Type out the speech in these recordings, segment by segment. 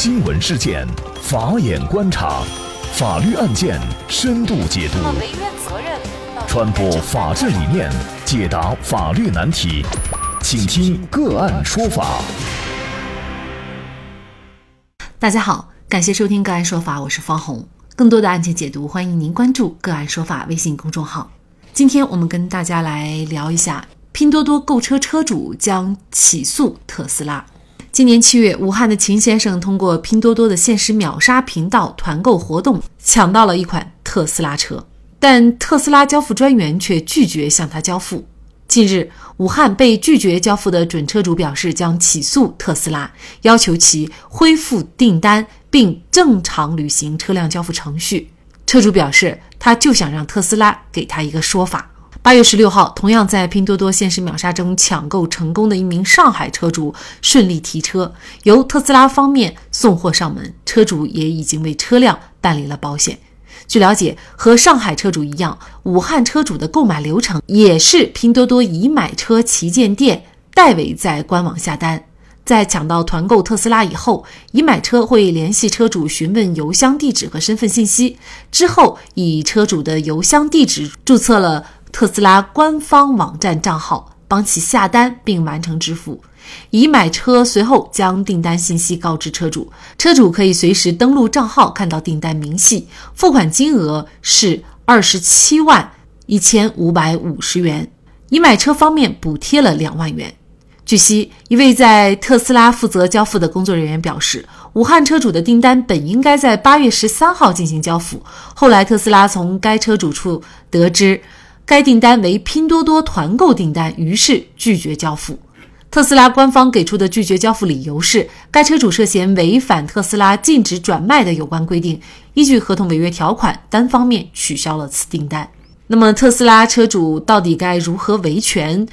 新闻事件，法眼观察，法律案件深度解读，传播法治理念，解答法律难题，请听个案说法。大家好，感谢收听个案说法，我是方红。更多的案件解读，欢迎您关注个案说法微信公众号。今天我们跟大家来聊一下，拼多多购车车主将起诉特斯拉。今年七月，武汉的秦先生通过拼多多的限时秒杀频道团购活动，抢到了一款特斯拉车，但特斯拉交付专员却拒绝向他交付。近日，武汉被拒绝交付的准车主表示将起诉特斯拉，要求其恢复订单并正常履行车辆交付程序。车主表示，他就想让特斯拉给他一个说法。八月十六号，同样在拼多多限时秒杀中抢购成功的一名上海车主顺利提车，由特斯拉方面送货上门，车主也已经为车辆办理了保险。据了解，和上海车主一样，武汉车主的购买流程也是拼多多已买车旗舰店代为在官网下单，在抢到团购特斯拉以后，已买车会联系车主询问邮箱地址和身份信息，之后以车主的邮箱地址注册了。特斯拉官方网站账号帮其下单并完成支付，已买车随后将订单信息告知车主，车主可以随时登录账号看到订单明细，付款金额是二十七万一千五百五十元，已买车方面补贴了两万元。据悉，一位在特斯拉负责交付的工作人员表示，武汉车主的订单本应该在八月十三号进行交付，后来特斯拉从该车主处得知。该订单为拼多多团购订单，于是拒绝交付。特斯拉官方给出的拒绝交付理由是，该车主涉嫌违反特斯拉禁止转卖的有关规定，依据合同违约条款，单方面取消了此订单。那么，特斯拉车主到底该如何维权？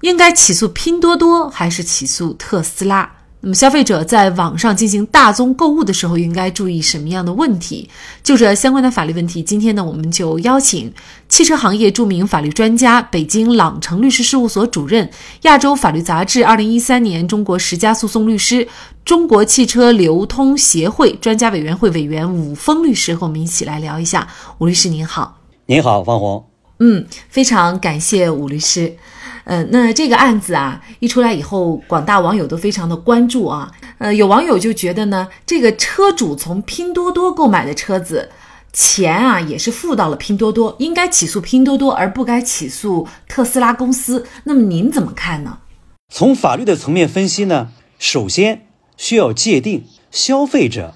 应该起诉拼多多，还是起诉特斯拉？那么，消费者在网上进行大宗购物的时候，应该注意什么样的问题？就这相关的法律问题，今天呢，我们就邀请汽车行业著名法律专家、北京朗城律师事务所主任、亚洲法律杂志二零一三年中国十佳诉讼律师、中国汽车流通协会专家委员会委员武峰律师和我们一起来聊一下。武律师您好，您好，方红。嗯，非常感谢武律师。呃，那这个案子啊一出来以后，广大网友都非常的关注啊。呃，有网友就觉得呢，这个车主从拼多多购买的车子，钱啊也是付到了拼多多，应该起诉拼多多，而不该起诉特斯拉公司。那么您怎么看呢？从法律的层面分析呢，首先需要界定消费者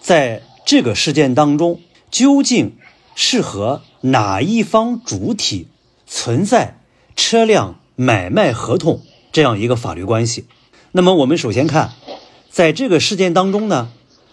在这个事件当中究竟是和哪一方主体存在车辆。买卖合同这样一个法律关系，那么我们首先看，在这个事件当中呢，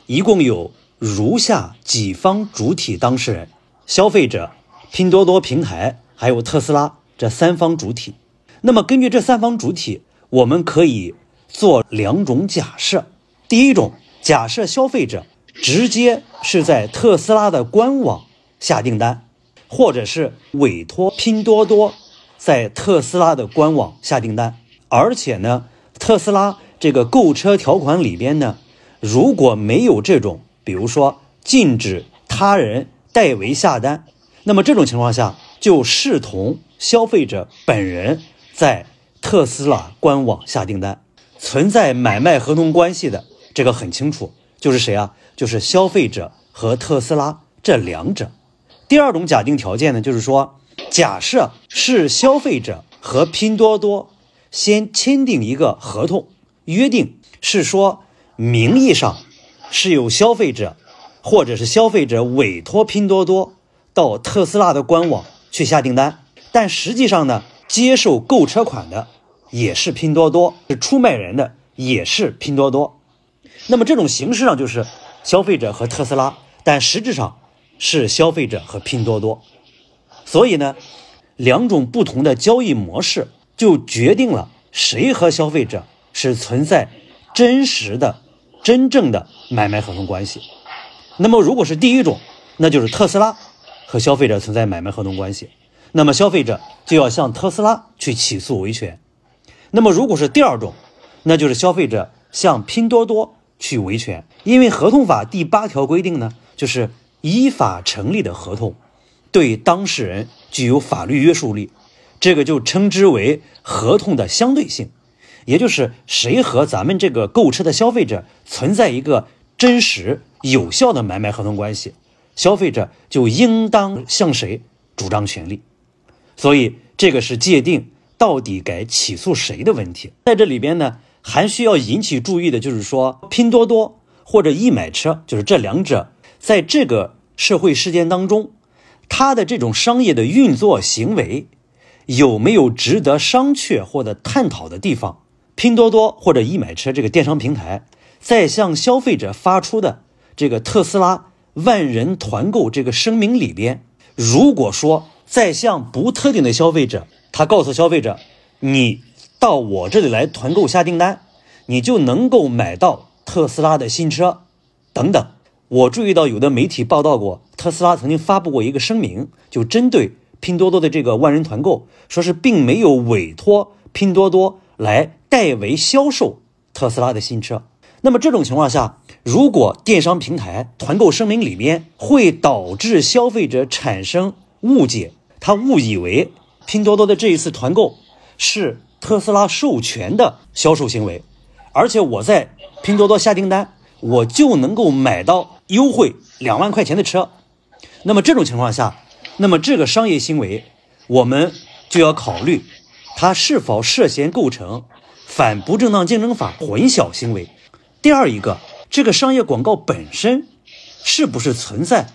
一共有如下几方主体当事人：消费者、拼多多平台还有特斯拉这三方主体。那么根据这三方主体，我们可以做两种假设。第一种假设，消费者直接是在特斯拉的官网下订单，或者是委托拼多多。在特斯拉的官网下订单，而且呢，特斯拉这个购车条款里边呢，如果没有这种，比如说禁止他人代为下单，那么这种情况下就视同消费者本人在特斯拉官网下订单，存在买卖合同关系的，这个很清楚，就是谁啊？就是消费者和特斯拉这两者。第二种假定条件呢，就是说。假设是消费者和拼多多先签订一个合同，约定是说名义上是由消费者或者是消费者委托拼多多到特斯拉的官网去下订单，但实际上呢，接受购车款的也是拼多多，是出卖人的也是拼多多。那么这种形式上就是消费者和特斯拉，但实质上是消费者和拼多多。所以呢，两种不同的交易模式就决定了谁和消费者是存在真实的、真正的买卖合同关系。那么，如果是第一种，那就是特斯拉和消费者存在买卖合同关系，那么消费者就要向特斯拉去起诉维权。那么，如果是第二种，那就是消费者向拼多多去维权，因为合同法第八条规定呢，就是依法成立的合同，对当事人具有法律约束力，这个就称之为合同的相对性，也就是谁和咱们这个购车的消费者存在一个真实有效的买卖合同关系，消费者就应当向谁主张权利，所以这个是界定到底该起诉谁的问题，在这里边呢。还需要引起注意的就是说，拼多多或者易买车，就是这两者在这个社会事件当中，它的这种商业的运作行为有没有值得商榷或者探讨的地方？拼多多或者易买车这个电商平台在向消费者发出的这个特斯拉万人团购这个声明里边，如果说在向不特定的消费者，他告诉消费者，你。到我这里来团购下订单，你就能够买到特斯拉的新车，等等。我注意到有的媒体报道过，特斯拉曾经发布过一个声明，就针对拼多多的这个万人团购，说是并没有委托拼多多来代为销售特斯拉的新车。那么这种情况下，如果电商平台团购声明里面会导致消费者产生误解，他误以为拼多多的这一次团购是。特斯拉授权的销售行为，而且我在拼多多下订单，我就能够买到优惠两万块钱的车。那么这种情况下，那么这个商业行为，我们就要考虑，它是否涉嫌构成反不正当竞争法混淆行为。第二一个，这个商业广告本身是不是存在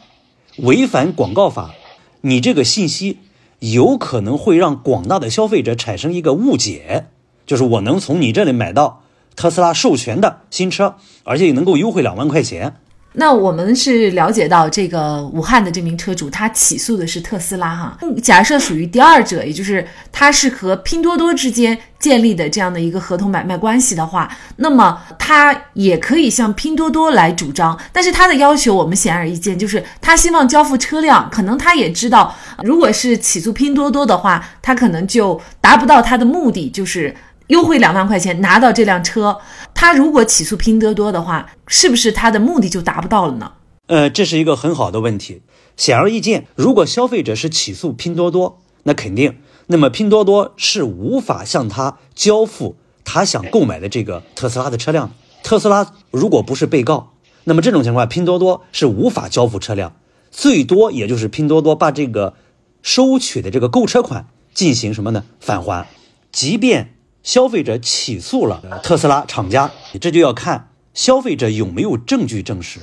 违反广告法？你这个信息。有可能会让广大的消费者产生一个误解，就是我能从你这里买到特斯拉授权的新车，而且也能够优惠两万块钱。那我们是了解到，这个武汉的这名车主他起诉的是特斯拉哈。假设属于第二者，也就是他是和拼多多之间建立的这样的一个合同买卖关系的话，那么他也可以向拼多多来主张。但是他的要求我们显而易见，就是他希望交付车辆，可能他也知道，如果是起诉拼多多的话，他可能就达不到他的目的，就是。优惠两万块钱拿到这辆车，他如果起诉拼多多的话，是不是他的目的就达不到了呢？呃，这是一个很好的问题。显而易见，如果消费者是起诉拼多多，那肯定，那么拼多多是无法向他交付他想购买的这个特斯拉的车辆。特斯拉如果不是被告，那么这种情况，拼多多是无法交付车辆，最多也就是拼多多把这个收取的这个购车款进行什么呢？返还，即便。消费者起诉了特斯拉厂家，这就要看消费者有没有证据证实，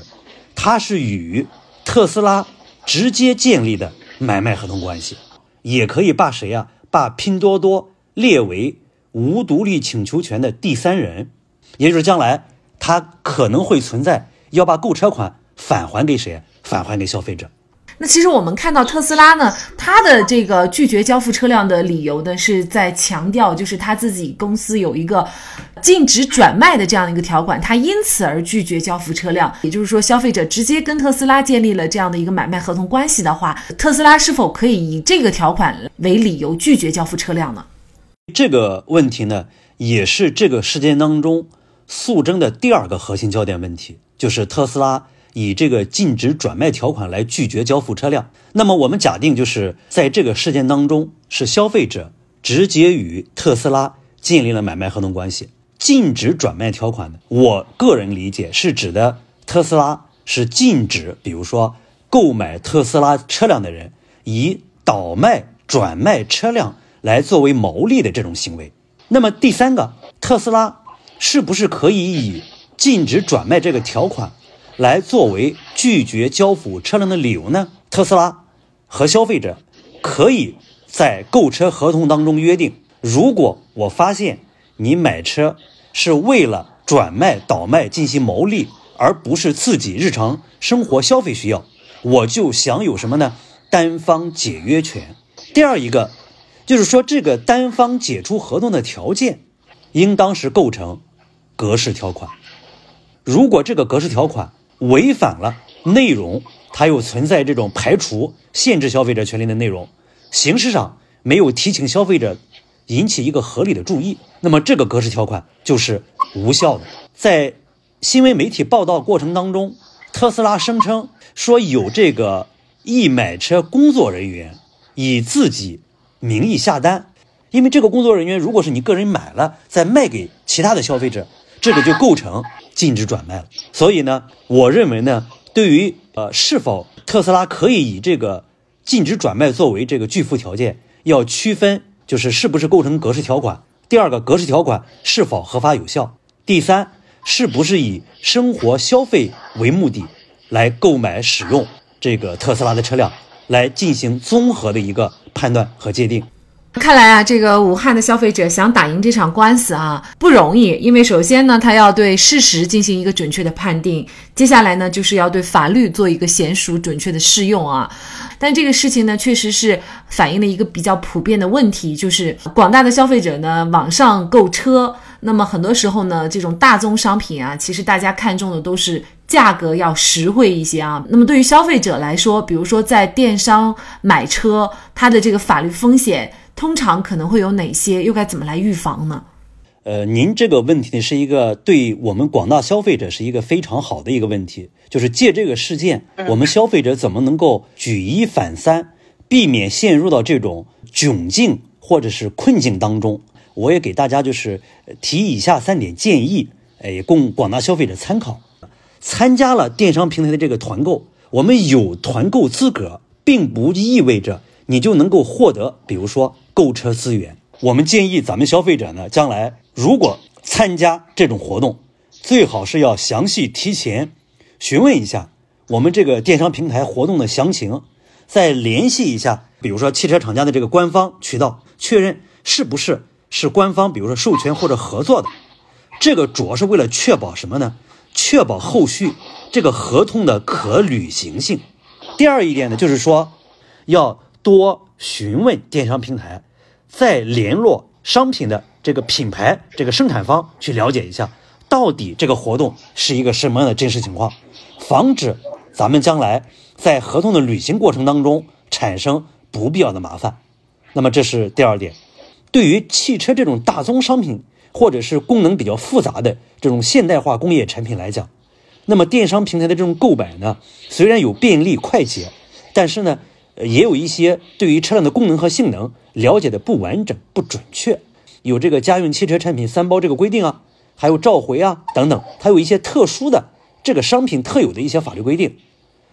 他是与特斯拉直接建立的买卖合同关系，也可以把谁呀？把拼多多列为无独立请求权的第三人，也就是将来他可能会存在要把购车款返还给谁？返还给消费者。那其实我们看到特斯拉呢，它的这个拒绝交付车辆的理由呢，是在强调，就是他自己公司有一个禁止转卖的这样一个条款，他因此而拒绝交付车辆。也就是说，消费者直接跟特斯拉建立了这样的一个买卖合同关系的话，特斯拉是否可以以这个条款为理由拒绝交付车辆呢？这个问题呢，也是这个事件当中诉争的第二个核心焦点问题，就是特斯拉。以这个禁止转卖条款来拒绝交付车辆，那么我们假定就是在这个事件当中，是消费者直接与特斯拉建立了买卖合同关系。禁止转卖条款的，我个人理解是指的特斯拉是禁止，比如说购买特斯拉车辆的人以倒卖、转卖车辆来作为牟利的这种行为。那么第三个，特斯拉是不是可以以禁止转卖这个条款？来作为拒绝交付车辆的理由呢？特斯拉和消费者可以在购车合同当中约定：如果我发现你买车是为了转卖、倒卖进行牟利，而不是自己日常生活消费需要，我就享有什么呢？单方解约权。第二一个就是说，这个单方解除合同的条件，应当是构成格式条款。如果这个格式条款，违反了内容，它又存在这种排除、限制消费者权利的内容，形式上没有提醒消费者引起一个合理的注意，那么这个格式条款就是无效的。在新闻媒体报道过程当中，特斯拉声称说有这个易买车工作人员以自己名义下单，因为这个工作人员如果是你个人买了再卖给其他的消费者，这个就构成禁止转卖了。所以呢，我认为呢，对于呃是否特斯拉可以以这个禁止转卖作为这个拒付条件，要区分就是是不是构成格式条款。第二个，格式条款是否合法有效？第三。是不是以生活消费为目的来购买使用这个特斯拉的车辆，来进行综合的一个判断和界定？看来啊，这个武汉的消费者想打赢这场官司啊不容易，因为首先呢，他要对事实进行一个准确的判定，接下来呢，就是要对法律做一个娴熟准确的适用啊。但这个事情呢，确实是反映了一个比较普遍的问题，就是广大的消费者呢，网上购车。那么很多时候呢，这种大宗商品啊，其实大家看中的都是价格要实惠一些啊。那么对于消费者来说，比如说在电商买车，它的这个法律风险通常可能会有哪些？又该怎么来预防呢？呃，您这个问题呢，是一个对我们广大消费者是一个非常好的一个问题，就是借这个事件，我们消费者怎么能够举一反三，避免陷入到这种窘境或者是困境当中。我也给大家就是提以下三点建议，哎，供广大消费者参考。参加了电商平台的这个团购，我们有团购资格，并不意味着你就能够获得，比如说购车资源。我们建议咱们消费者呢，将来如果参加这种活动，最好是要详细提前询问一下我们这个电商平台活动的详情，再联系一下，比如说汽车厂家的这个官方渠道，确认是不是。是官方，比如说授权或者合作的，这个主要是为了确保什么呢？确保后续这个合同的可履行性。第二一点呢，就是说要多询问电商平台，再联络商品的这个品牌、这个生产方去了解一下，到底这个活动是一个什么样的真实情况，防止咱们将来在合同的履行过程当中产生不必要的麻烦。那么这是第二点。对于汽车这种大宗商品，或者是功能比较复杂的这种现代化工业产品来讲，那么电商平台的这种购买呢，虽然有便利快捷，但是呢，也有一些对于车辆的功能和性能了解的不完整、不准确，有这个家用汽车产品三包这个规定啊，还有召回啊等等，它有一些特殊的这个商品特有的一些法律规定。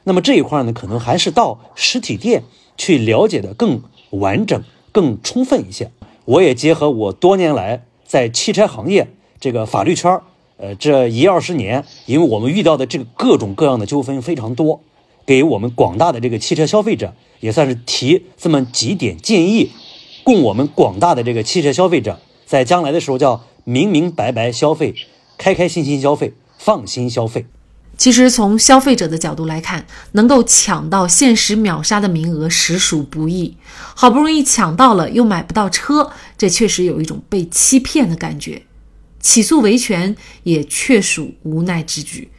那么这一块呢，可能还是到实体店去了解的更完整、更充分一些。我也结合我多年来在汽车行业这个法律圈呃，这一二十年，因为我们遇到的这个各种各样的纠纷非常多，给我们广大的这个汽车消费者也算是提这么几点建议，供我们广大的这个汽车消费者在将来的时候叫明明白白消费，开开心心消费，放心消费。其实从消费者的角度来看，能够抢到限时秒杀的名额实属不易。好不容易抢到了，又买不到车，这确实有一种被欺骗的感觉。起诉维权也确属无奈之举。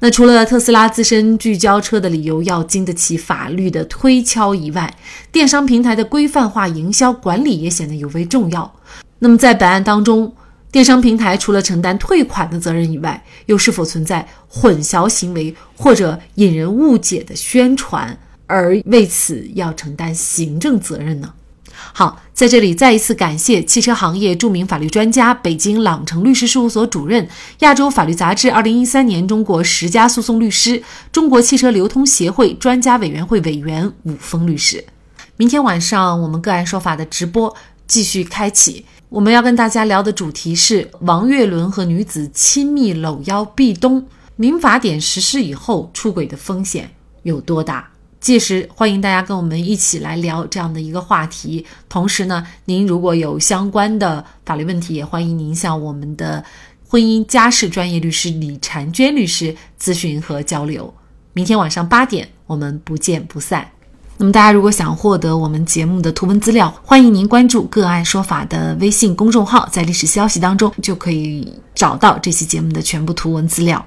那除了特斯拉自身聚焦车的理由要经得起法律的推敲以外，电商平台的规范化营销管理也显得尤为重要。那么在本案当中，电商平台除了承担退款的责任以外，又是否存在混淆行为或者引人误解的宣传，而为此要承担行政责任呢？好，在这里再一次感谢汽车行业著名法律专家、北京朗城律师事务所主任、亚洲法律杂志二零一三年中国十佳诉讼律师、中国汽车流通协会专家委员会委员武峰律师。明天晚上我们个案说法的直播继续开启。我们要跟大家聊的主题是王岳伦和女子亲密搂腰壁咚，民法典实施以后出轨的风险有多大？届时欢迎大家跟我们一起来聊这样的一个话题。同时呢，您如果有相关的法律问题，也欢迎您向我们的婚姻家事专业律师李婵娟律师咨询和交流。明天晚上八点，我们不见不散。那么，大家如果想获得我们节目的图文资料，欢迎您关注“个案说法”的微信公众号，在历史消息当中就可以找到这期节目的全部图文资料。